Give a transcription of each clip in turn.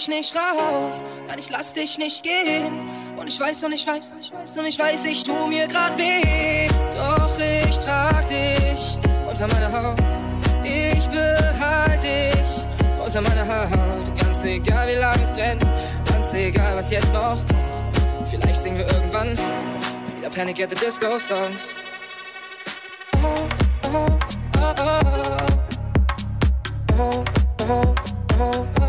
dich nicht raus, nein, ich lass dich nicht gehen. Und ich weiß und ich weiß und ich weiß und ich weiß, ich tu mir grad weh. Doch ich trag dich unter meiner Haut. Ich behalte dich unter meiner Haut. Ganz egal, wie lange es brennt, ganz egal, was jetzt noch kommt. Vielleicht singen wir irgendwann wieder Panic at the Disco Songs. Oh, oh, oh, oh. Oh, oh, oh, oh.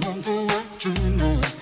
want to what you know.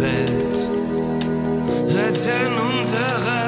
Welt. Retten unsere